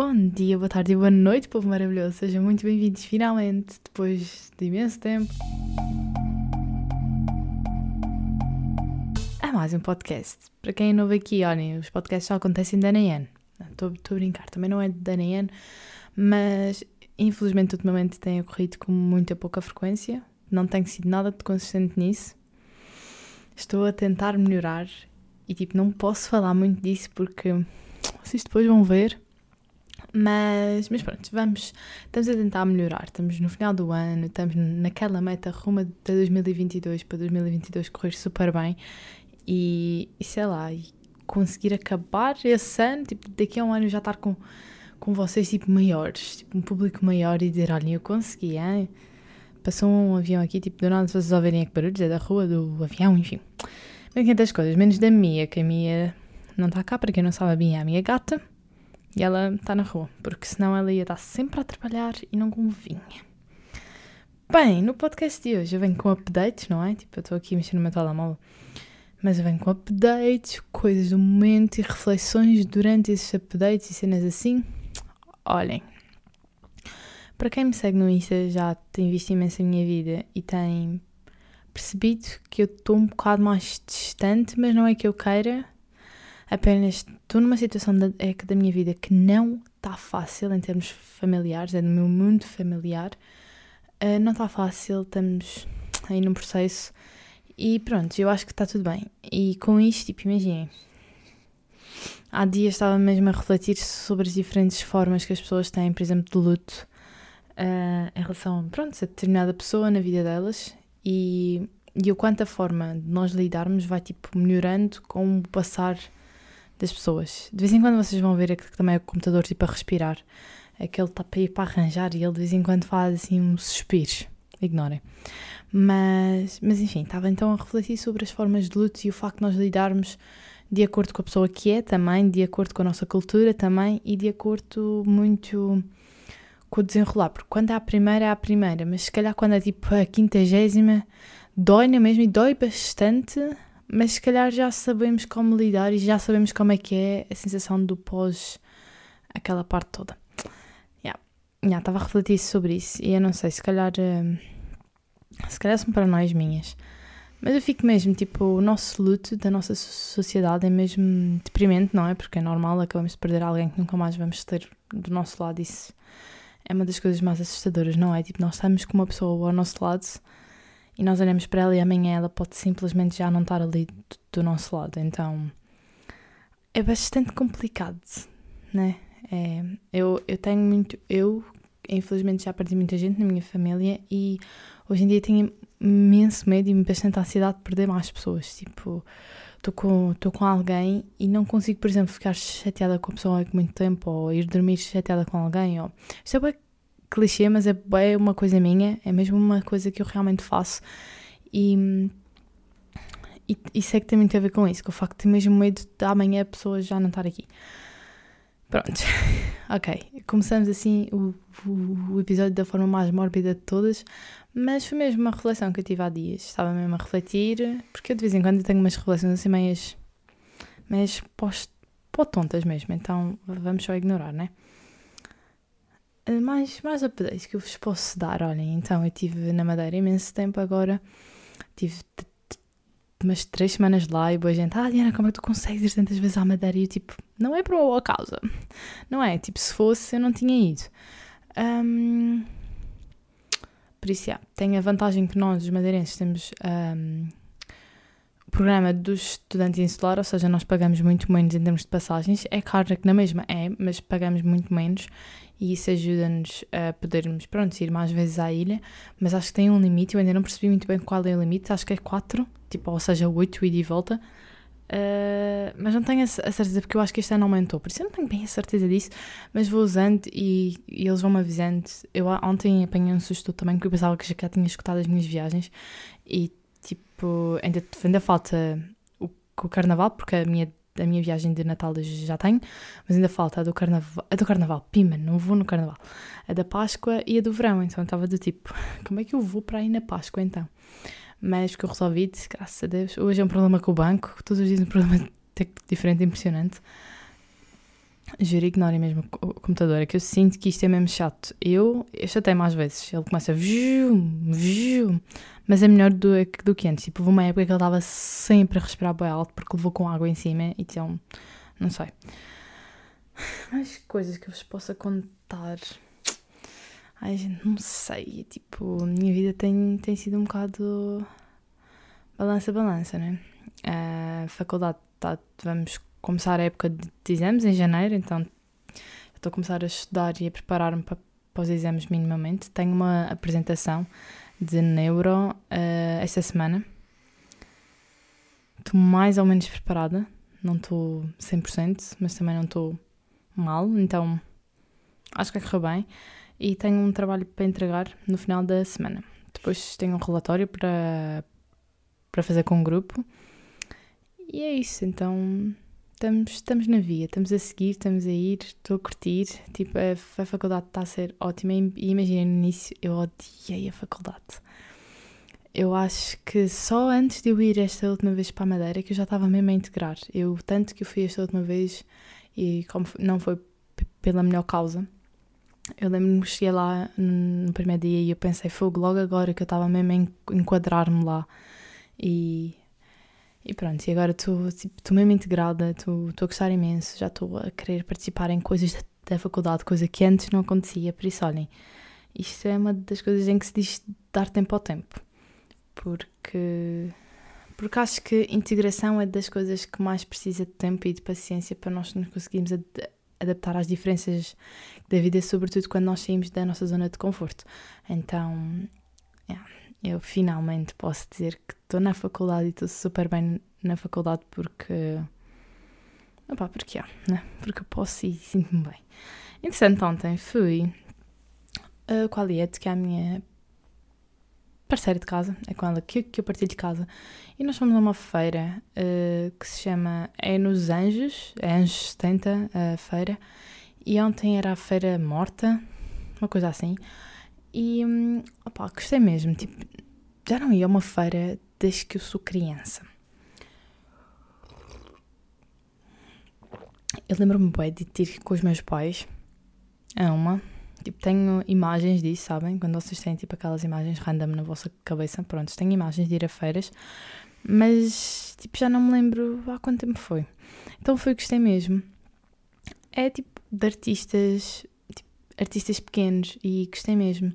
Bom dia, boa tarde e boa noite, povo maravilhoso. Sejam muito bem-vindos finalmente, depois de imenso tempo. A mais um podcast. Para quem é novo aqui, olhem, os podcasts só acontecem em ano. Estou a brincar, também não é em ano, mas infelizmente ultimamente tem ocorrido com muita pouca frequência. Não tenho sido nada de consistente nisso. Estou a tentar melhorar e tipo, não posso falar muito disso porque vocês depois vão ver. Mas, mas pronto, vamos, estamos a tentar melhorar. Estamos no final do ano, estamos naquela meta rumo de 2022 para 2022 correr super bem e, e sei lá, e conseguir acabar esse ano, tipo, daqui a um ano já estar com, com vocês tipo maiores, tipo um público maior e dizer, olhem, eu consegui, hein? Passou um avião aqui, tipo, do nada vocês ouvirem aqui barulhos, é da rua, do avião, enfim. Bem, das coisas, menos da Mia, que a Mia não está cá, para quem não sabe, a é a minha gata. E ela está na rua, porque senão ela ia estar sempre a trabalhar e não convinha. Bem, no podcast de hoje eu venho com updates, não é? Tipo, eu estou aqui mexendo no meu telemóvel. Mas eu venho com updates, coisas do momento e reflexões durante esses updates e cenas assim. Olhem, para quem me segue no Insta já tem visto imenso a minha vida e tem percebido que eu estou um bocado mais distante, mas não é que eu queira Apenas estou numa situação da, é, da minha vida que não está fácil em termos familiares, é no meu mundo familiar. Uh, não está fácil, estamos aí num processo e pronto, eu acho que está tudo bem. E com isto, tipo, imaginem. Há dias estava mesmo a refletir sobre as diferentes formas que as pessoas têm, por exemplo, de luto uh, em relação pronto, a determinada pessoa na vida delas e, e o quanto a forma de nós lidarmos vai tipo melhorando com o passar das pessoas. De vez em quando vocês vão ver que também é o computador tipo a respirar. Aquele está para ir para arranjar e ele de vez em quando faz assim um suspiro. Ignorem. Mas, mas enfim, estava então a refletir sobre as formas de luto e o facto de nós lidarmos de acordo com a pessoa que é também, de acordo com a nossa cultura também e de acordo muito com o desenrolar. Porque quando é a primeira, é a primeira, mas se calhar quando é tipo a quintagésima, dói na mesma e dói bastante mas se calhar já sabemos como lidar e já sabemos como é que é a sensação do pós aquela parte toda. Yeah. Yeah, estava a refletir sobre isso e eu não sei, se calhar uh, se calhar são paranoias minhas. Mas eu fico mesmo, tipo, o nosso luto da nossa sociedade é mesmo deprimente, não é? Porque é normal, acabamos de perder alguém que nunca mais vamos ter do nosso lado. Isso é uma das coisas mais assustadoras, não é? Tipo, nós estamos com uma pessoa ao nosso lado e nós olhamos para ela e amanhã ela pode simplesmente já não estar ali do, do nosso lado. Então é bastante complicado, né? É, eu, eu tenho muito. Eu, infelizmente, já perdi muita gente na minha família e hoje em dia tenho imenso medo e bastante ansiedade de perder mais pessoas. Tipo, estou com, com alguém e não consigo, por exemplo, ficar chateada com a pessoa há muito tempo ou ir dormir chateada com alguém. Ou... Isto é bem clichê, mas é, é uma coisa minha, é mesmo uma coisa que eu realmente faço. E, e isso é que tem muito a ver com isso, com o facto de ter mesmo medo de amanhã a pessoa já não estar aqui. Pronto, ok. Começamos assim o, o, o, episódio da forma mais mórbida de todas, mas foi mesmo uma reflexão que eu tive há dias. Estava mesmo a refletir, porque eu de vez em quando tenho umas reflexões assim meias, meias pó-tontas mesmo, então vamos só ignorar, né? Eh, mais, mais updates que eu vos posso dar. Olhem, então eu estive na Madeira imenso tempo agora. Tive umas três semanas lá e boa gente, ah Diana, como é que tu consegues ir tantas vezes à Madeira? E eu tipo, não é por uma boa causa. Não é? Tipo, se fosse eu não tinha ido. Um, por isso, yeah, tem a vantagem que nós, os madeirenses, temos um, programa dos estudantes insular, ou seja, nós pagamos muito menos em termos de passagens. É caro que na mesma é, mas pagamos muito menos e isso ajuda-nos a podermos, pronto, ir mais vezes à ilha, mas acho que tem um limite, eu ainda não percebi muito bem qual é o limite, acho que é 4, tipo, ou seja, 8 ida e volta, uh, mas não tenho a certeza, porque eu acho que este ano aumentou, por isso eu não tenho bem a certeza disso, mas vou usando e, e eles vão-me avisando. Eu ontem apanhei um susto também, porque eu pensava que já tinha escutado as minhas viagens, e tipo, ainda, ainda falta o, o carnaval, porque a minha a minha viagem de Natal já tenho, mas ainda falta a do Carnaval, a do Carnaval, pima, não vou no Carnaval, a da Páscoa e a do Verão, então estava do tipo, como é que eu vou para aí na Páscoa então? Mas que eu resolvi, graças a Deus, hoje é um problema com o banco, todos os dias um problema diferente, impressionante. Juro, ignorem mesmo o computador. É que eu sinto que isto é mesmo chato. Eu, eu chatei mais vezes. Ele começa a vjum, vjum, mas é melhor do, do que antes. Tipo, houve uma época que ele estava sempre a respirar bem alto porque levou com água em cima. Então, não sei. Mais coisas que eu vos possa contar. Ai, gente, não sei. Tipo, a minha vida tem, tem sido um bocado balança-balança, né? A faculdade, tá, vamos começar a época de exames em janeiro, então estou a começar a estudar e a preparar-me para, para os exames minimamente. Tenho uma apresentação de neuro uh, esta semana. Estou mais ou menos preparada, não estou 100%, mas também não estou mal, então acho que vai correr bem. E tenho um trabalho para entregar no final da semana. Depois tenho um relatório para, para fazer com o grupo. E é isso, então estamos, estamos na via, estamos a seguir, estamos a ir, estou a curtir. Tipo, a, a faculdade está a ser ótima. E imaginem, no início eu odiei a faculdade. Eu acho que só antes de eu ir esta última vez para a Madeira que eu já estava mesmo a integrar. Eu, tanto que eu fui esta última vez e como não foi pela melhor causa, eu lembro-me que cheguei lá no primeiro dia e eu pensei, fogo, logo agora que eu estava mesmo a enquadrar-me lá. E e pronto, e agora estou tipo, mesmo integrada, estou a gostar imenso, já estou a querer participar em coisas da, da, faculdade, coisa que antes não acontecia. Por isso, olhem, isto é uma das coisas em que se diz dar tempo ao tempo. Porque, porque acho que integração é das coisas que mais precisa de tempo e de paciência para nós nos conseguirmos ad adaptar às diferenças da vida, sobretudo quando nós saímos da nossa zona de conforto. Então, yeah eu finalmente posso dizer que estou na faculdade e estou super bem na faculdade porque. Opa, porque há, né? Porque eu posso e sinto-me bem. Interessante, ontem fui com a Aliette, que é a minha parceira de casa, é com ela que, que eu partilho de casa, e nós fomos a uma feira uh, que se chama É nos Anjos, é Anjos 70 a feira, e ontem era a feira morta, uma coisa assim. E opa, gostei mesmo. Tipo, já não ia a uma feira desde que eu sou criança. Eu lembro-me bem de ir com os meus pais a uma. Tipo, tenho imagens disso, sabem? Quando vocês têm tipo aquelas imagens random na vossa cabeça, pronto, tenho imagens de ir a feiras, mas tipo, já não me lembro há quanto tempo foi. Então foi que gostei mesmo. É tipo de artistas artistas pequenos e gostei mesmo.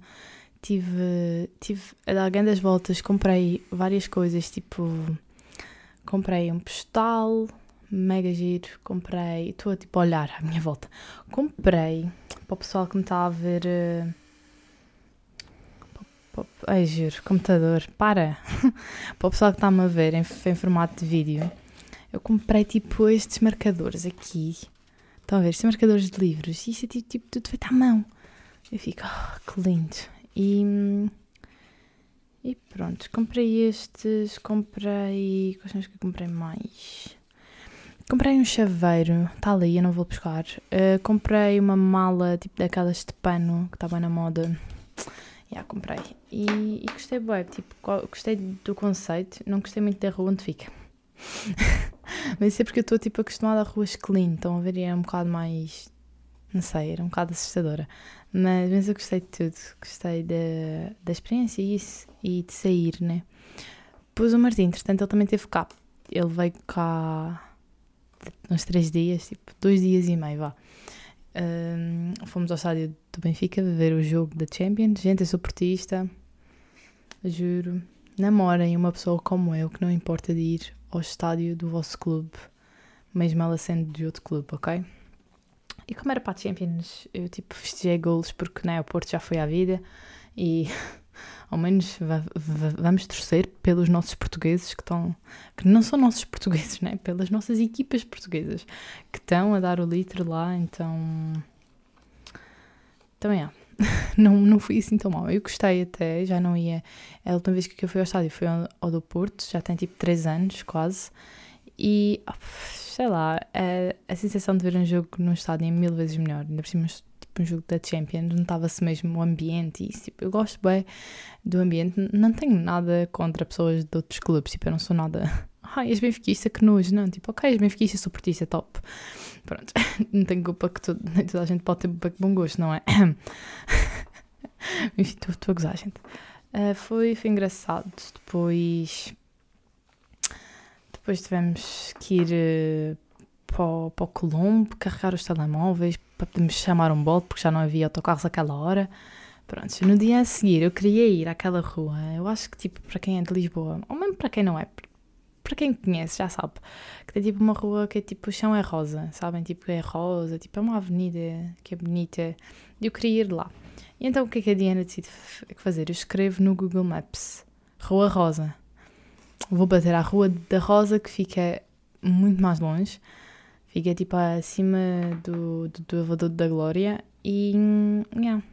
Tive, tive a dar grandes voltas, comprei várias coisas, tipo, comprei um postal, mega giro, comprei, estou a tipo a olhar à minha volta, comprei para o pessoal que me está a ver. Uh, Ai, juro, computador, para! para o pessoal que está-me a ver em, em formato de vídeo, eu comprei tipo estes marcadores aqui Estão a ver? Estes marcadores de livros. Isto é tipo, tipo tudo feito à mão. Eu fico, oh, que lindo. E, e pronto, comprei estes, comprei. Quais são os que eu comprei mais? Comprei um chaveiro, está ali, eu não vou buscar. Uh, comprei uma mala tipo daquelas de pano que estava na moda. Já yeah, comprei. E, e gostei bem, tipo, gostei do conceito, não gostei muito da rua onde fica. Mas isso é porque eu estou tipo acostumada a ruas clean, então a ver é um bocado mais. Não sei, era um bocado assustadora. Mas, mas eu gostei de tudo, gostei da, da experiência e isso, e de sair, né? Depois o Martim, entretanto, ele também teve cá. Ele veio cá uns três dias, tipo, dois dias e meio, vá. Um, fomos ao estádio do Benfica ver o jogo da Champions. Gente, eu sou portista, juro. Namorem uma pessoa como eu que não importa de ir ao estádio do vosso clube, mesmo ela sendo de outro clube, ok? E como era para a Champions, eu tipo festejei golos porque né, o Porto já foi à vida e ao menos vamos torcer pelos nossos portugueses que estão, que não são nossos portugueses, né? Pelas nossas equipas portuguesas que estão a dar o litro lá, então também há. não, não fui assim tão mal. Eu gostei até, já não ia. A última vez que eu fui ao estádio foi ao, do Porto, já tem tipo 3 anos quase. E sei lá, a, a sensação de ver um jogo no estádio é mil vezes melhor. Ainda por cima, tipo um jogo da Champions, notava-se mesmo o ambiente. E tipo, eu gosto bem do ambiente. Não tenho nada contra pessoas de outros clubes, tipo, eu não sou nada ai, és benfiquista, que nojo. Não, tipo, ok, és benfiquista, sou portista, top. Pronto, não tenho culpa que nem toda a gente pode ter bom gosto, não é? Enfim, estou a gozar, gente. Uh, foi, foi engraçado. Depois. Depois tivemos que ir uh, para, o, para o Colombo, carregar os telemóveis, para podermos chamar um bote, porque já não havia autocarros àquela hora. Pronto, no dia a seguir eu queria ir àquela rua. Eu acho que, tipo, para quem é de Lisboa, ou mesmo para quem não é, para quem conhece já sabe, que tem tipo uma rua que é tipo, o chão é rosa, sabem? Tipo, é rosa, tipo, é uma avenida que é bonita. E eu queria ir lá. E então o que é que a Diana decide fazer? Eu escrevo no Google Maps Rua Rosa. Vou bater à Rua da Rosa, que fica muito mais longe. Fica tipo acima do, do, do elevador da Glória. E. Yeah.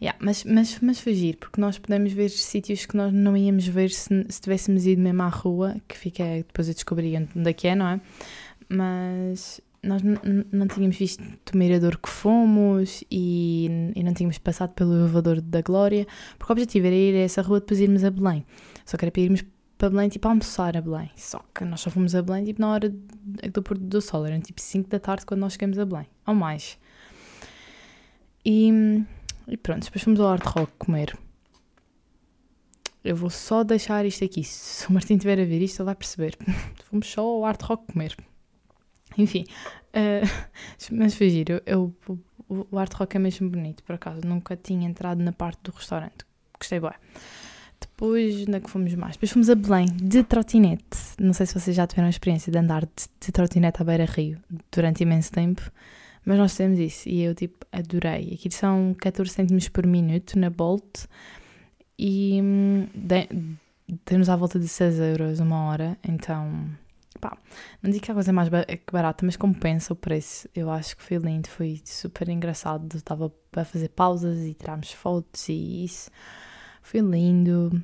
Yeah, mas, mas, mas fugir, porque nós podemos ver sítios que nós não íamos ver se, se tivéssemos ido mesmo à rua, que fica, depois eu descobri onde é que é, não é? Mas nós não tínhamos visto o mirador que fomos e, e, não tínhamos passado pelo elevador da Glória, porque o objetivo era ir a essa rua depois irmos a Belém. Só que era para irmos para Belém, tipo, almoçar a Belém. Só que nós só fomos a Belém, tipo, na hora do pôr do sol. Eram, tipo, 5 da tarde quando nós chegamos a Belém. Ou mais. E, e pronto, depois fomos ao Hard Rock comer. Eu vou só deixar isto aqui. Se o Martim estiver a ver isto, ele vai perceber. fomos só ao Hard Rock comer. Enfim, uh, mas foi giro. Eu, eu, o Art Rock é mesmo bonito, por acaso. Nunca tinha entrado na parte do restaurante. Gostei bem. Depois, onde é que fomos mais? Depois fomos a Belém, de trotinete. Não sei se vocês já tiveram a experiência de andar de, de trotinete à beira-rio durante imenso tempo, mas nós temos isso e eu, tipo, adorei. Aqui são 14 cêntimos por minuto na Bolt e hum, temos à volta de 6 euros uma hora, então Pá, não digo que a coisa é mais barata, mas compensa o preço. Eu acho que foi lindo, foi super engraçado. Estava a fazer pausas e tirarmos fotos e isso. Foi lindo.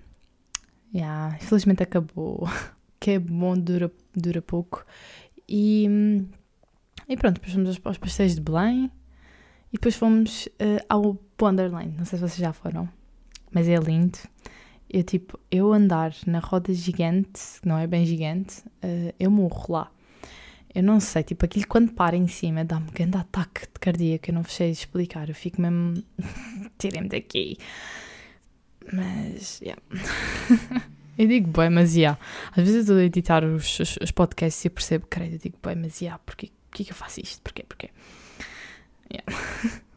Yeah, infelizmente acabou. que é bom, dura, dura pouco. E, e pronto, depois fomos aos, aos pastéis de Belém. E depois fomos uh, ao Wonderland. Não sei se vocês já foram, mas é lindo eu tipo, eu andar na roda gigante, não é bem gigante, uh, eu morro lá. Eu não sei, tipo, aquilo quando para em cima dá-me um grande ataque de cardíaco, eu não sei explicar, eu fico mesmo, tirem-me daqui. Mas, yeah. eu digo bem, mas yeah. Às vezes eu estou a editar os, os, os, podcasts e eu percebo, creio, eu digo bem, mas yeah, porquê, porquê que eu faço isto? Porquê, porquê? Yeah.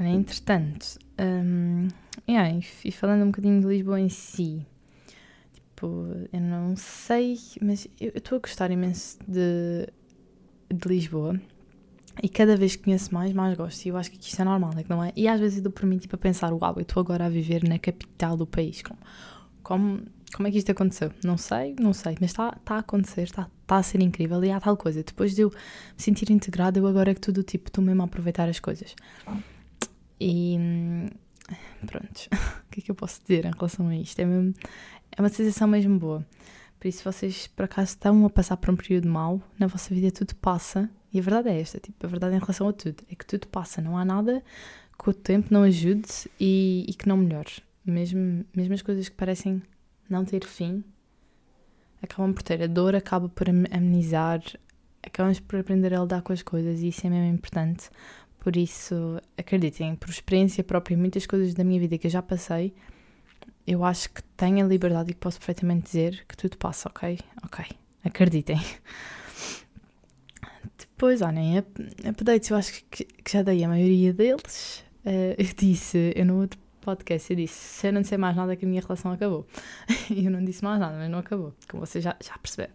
Olha, entretanto, um, yeah, e falando um bocadinho de Lisboa em si, tipo, eu não sei, mas eu estou a gostar imenso de, de Lisboa e cada vez que conheço mais, mais gosto. E eu acho que isto é normal, é que não é? E às vezes eu dou por mim tipo, a pensar: uau, eu estou agora a viver na capital do país. Como, como, como é que isto aconteceu? Não sei, não sei, mas está tá a acontecer, está tá a ser incrível e há tal coisa. Depois de eu me sentir integrada, eu agora é que tudo tipo, estou mesmo a aproveitar as coisas. E pronto, o que é que eu posso dizer em relação a isto? É, mesmo, é uma sensação mesmo boa. Por isso, vocês por acaso estão a passar por um período mau, na vossa vida tudo passa, e a verdade é esta, tipo, a verdade em relação a tudo, é que tudo passa, não há nada que o tempo não ajude e, e que não melhore. Mesmo, mesmo as coisas que parecem não ter fim, acabam por ter. A dor acaba por amenizar, acabamos por aprender a lidar com as coisas e isso é mesmo importante por isso, acreditem, por experiência própria, muitas coisas da minha vida que eu já passei, eu acho que tenho a liberdade e posso perfeitamente dizer que tudo passa, ok? Ok, acreditem. Depois, olhem, updates eu acho que, que já dei a maioria deles. Uh, eu disse, eu no outro podcast, eu disse, se eu não disser mais nada que a minha relação acabou. eu não disse mais nada, mas não acabou, como vocês já, já perceberam.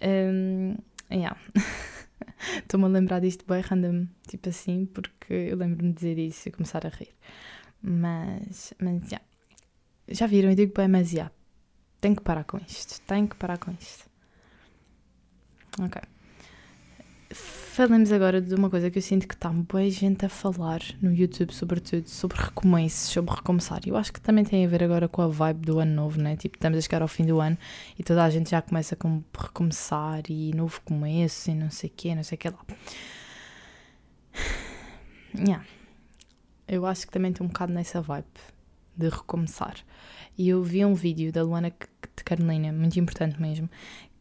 Um, yeah. Estou-me a lembrar disto bem random, tipo assim, porque eu lembro-me de dizer isso e começar a rir. Mas, mas já. Já viram? Eu digo bem, mas já. Tenho que parar com isto. Tenho que parar com isto. Ok. Falemos agora de uma coisa que eu sinto que está boa gente a falar no YouTube, sobretudo, sobre recomeços, sobre recomeçar. Eu acho que também tem a ver agora com a vibe do ano novo, né? Tipo, estamos a chegar ao fim do ano e toda a gente já começa com recomeçar e novo começo e não sei o quê, não sei o que lá. Yeah. eu acho que também estou um bocado nessa vibe de recomeçar. E eu vi um vídeo da Luana de Carolina, muito importante mesmo,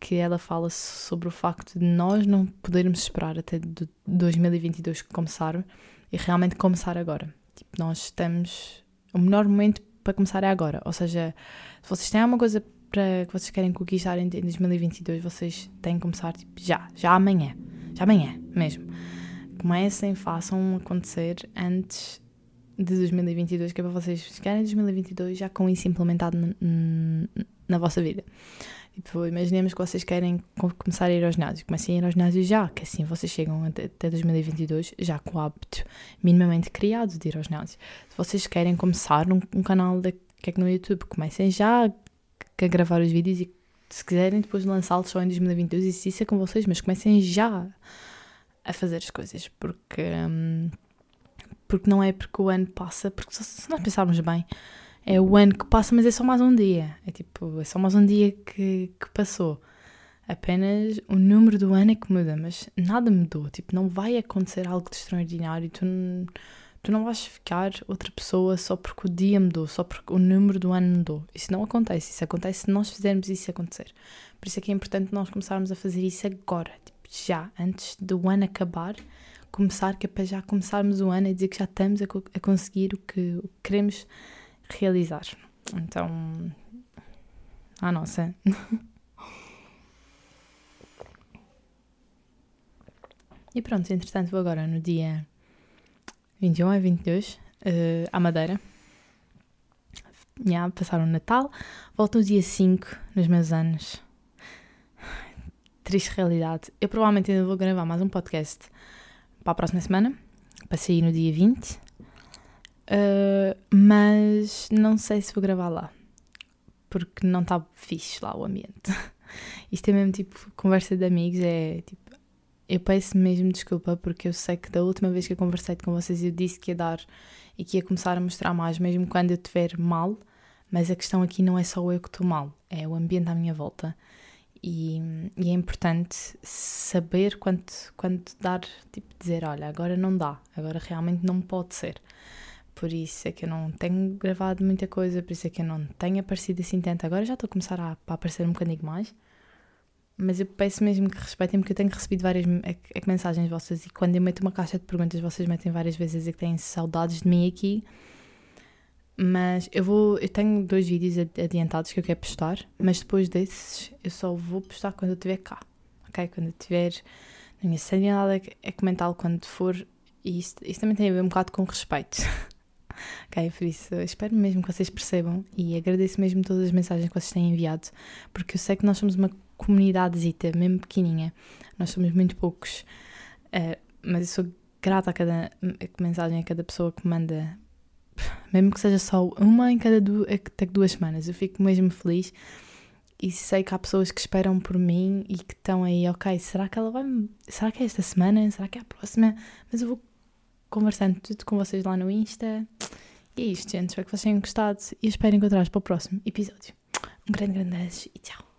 que ela fala sobre o facto de nós não podermos esperar até 2022 começar e realmente começar agora. Tipo, nós estamos. O melhor momento para começar é agora. Ou seja, se vocês têm alguma coisa para que vocês querem conquistar em 2022, vocês têm que começar tipo, já, já amanhã. Já amanhã mesmo. Comecem, façam acontecer antes de 2022, que é para vocês chegarem em 2022 já com isso implementado na vossa vida. Tipo, imaginemos que vocês querem começar a ir ao ginásio. Comecem a ir ao ginásio já, que assim vocês chegam até, até 2022 já com o hábito minimamente criado de ir ao ginásio. Se vocês querem começar um, um canal de que é que no YouTube, comecem já a gravar os vídeos e se quiserem depois lançá-los só em 2022, isso, isso é com vocês, mas comecem já a fazer as coisas, porque, hum, porque não é porque o ano passa, porque se nós pensarmos bem, é o ano que passa, mas é só mais um dia. É tipo, é só mais um dia que, que passou. Apenas o número do ano é que muda, mas nada mudou. Tipo, não vai acontecer algo de extraordinário. Tu, tu não vais ficar outra pessoa só porque o dia mudou, só porque o número do ano mudou. Isso não acontece. Isso acontece se nós fizermos isso acontecer. Por isso é que é importante nós começarmos a fazer isso agora. Tipo, já, antes do ano acabar. Começar, que é para já começarmos o ano e dizer que já estamos a, a conseguir o que, o que queremos realizar. Então, a nossa. e pronto, entretanto, vou agora no dia 21 a 22 uh, à Madeira. Já passaram o Natal, volto no dia 5, nos meus anos. Triste realidade. Eu provavelmente ainda vou gravar mais um podcast para a próxima semana, para sair no dia 20. Uh, mas não sei se vou gravar lá. Porque não está fixe lá o ambiente. Isto é mesmo tipo conversa de amigos, é tipo. Eu peço mesmo desculpa porque eu sei que da última vez que eu conversei com vocês eu disse que ia dar e que ia começar a mostrar mais, mesmo quando eu estiver mal. Mas a questão aqui não é só eu que estou mal, é o ambiente à minha volta. E, e, é importante saber quando, quando dar, tipo, dizer: olha, agora não dá, agora realmente não pode ser por isso é que eu não tenho gravado muita coisa, por isso é que eu não tenho aparecido assim tanto. Agora já estou a começar a, a aparecer um bocadinho mais, mas eu peço mesmo que respeitem, porque eu tenho recebido várias é, é mensagens vossas e quando eu meto uma caixa de perguntas, vocês metem várias vezes e que têm saudades de mim aqui. Mas eu vou, eu tenho dois vídeos adiantados que eu quero postar, mas depois desses eu só vou postar quando eu estiver cá, ok? Quando eu estiver na minha sanidade é comentar quando for, e isso, isso também tem a ver um bocado com respeito. ok? Por isso, espero mesmo que vocês percebam e agradeço mesmo todas as mensagens que vocês têm enviado, porque eu sei que nós somos uma comunidadezita, mesmo pequenininha, nós somos muito poucos, uh, mas eu sou grata a cada mensagem, a cada pessoa que manda, mesmo que seja só uma em cada duas, duas semanas, eu fico mesmo feliz e sei que há pessoas que esperam por mim e que estão aí, ok, será que ela vai. Será que é esta semana? Será que é a próxima? Mas eu vou conversando tudo com vocês lá no Insta. E é isto, gente. Espero que vocês tenham gostado e espero encontrar-vos para o próximo episódio. Um grande, grande beijo e tchau.